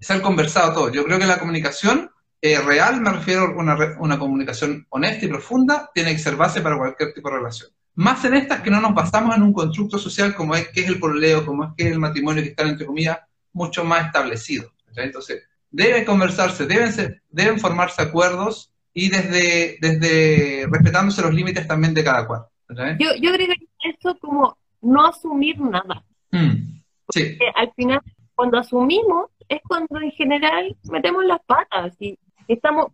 Speaker 2: ser conversado todo. Yo creo que la comunicación eh, real, me refiero a una, una comunicación honesta y profunda, tiene que ser base para cualquier tipo de relación. Más en estas que no nos basamos en un constructo social como es que es el pololeo, como es que es el matrimonio que está entre comillas mucho más establecido. Entonces, debe conversarse, deben, deben formarse acuerdos y desde, desde respetándose los límites también de cada cual.
Speaker 1: Yo, yo que eso como no asumir nada. Mm, sí. al final, cuando asumimos, es cuando en general metemos las patas y estamos,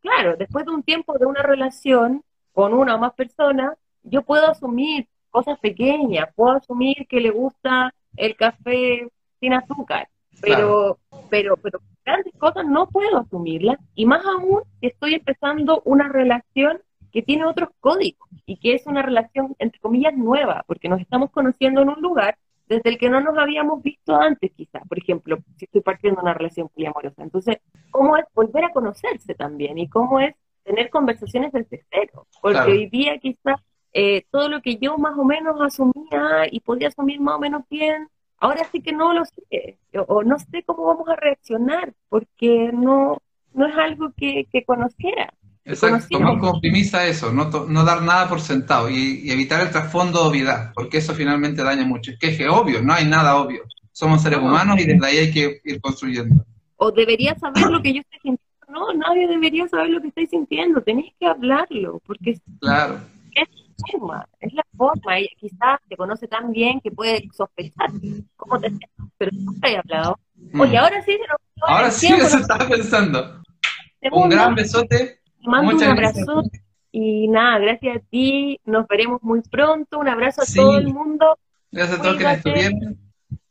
Speaker 1: claro, después de un tiempo de una relación con una o más personas, yo puedo asumir cosas pequeñas, puedo asumir que le gusta el café sin azúcar, pero, pero, pero grandes cosas no puedo asumirlas, y más aún si estoy empezando una relación que tiene otros códigos y que es una relación, entre comillas, nueva, porque nos estamos conociendo en un lugar desde el que no nos habíamos visto antes, quizás, por ejemplo, si estoy partiendo una relación poliamorosa. Entonces, ¿cómo es volver a conocerse también? Y cómo es tener conversaciones desde cero. Porque hoy día quizás eh, todo lo que yo más o menos asumía y podía asumir más o menos bien, ahora sí que no lo sé, o no sé cómo vamos a reaccionar, porque no, no es algo que, que conociera.
Speaker 2: Exacto, tomar como premisa eso, no, no dar nada por sentado y, evitar el trasfondo de obviedad, porque eso finalmente daña mucho. Es que es obvio, no hay nada obvio. somos seres humanos y desde ahí hay que ir construyendo.
Speaker 1: O deberías saber lo que yo estoy sintiendo. No, nadie debería saber lo que estoy sintiendo. Tenéis que hablarlo, porque
Speaker 2: claro.
Speaker 1: Es la forma, es la forma. Y quizás te conoce tan bien que puede sospechar cómo te pero nunca he hablado.
Speaker 2: Mm.
Speaker 1: Oye, ahora sí, se nos
Speaker 2: Ahora sí,
Speaker 1: tiempo,
Speaker 2: eso
Speaker 1: nos
Speaker 2: estaba pensando. Un gran besote.
Speaker 1: Te mando
Speaker 2: Muchas
Speaker 1: un
Speaker 2: gracias.
Speaker 1: abrazo y nada, gracias a ti. Nos veremos muy pronto. Un abrazo a
Speaker 2: Sí.
Speaker 1: todo el mundo.
Speaker 2: Gracias a todos que
Speaker 1: Cuídate.
Speaker 2: estuvieron.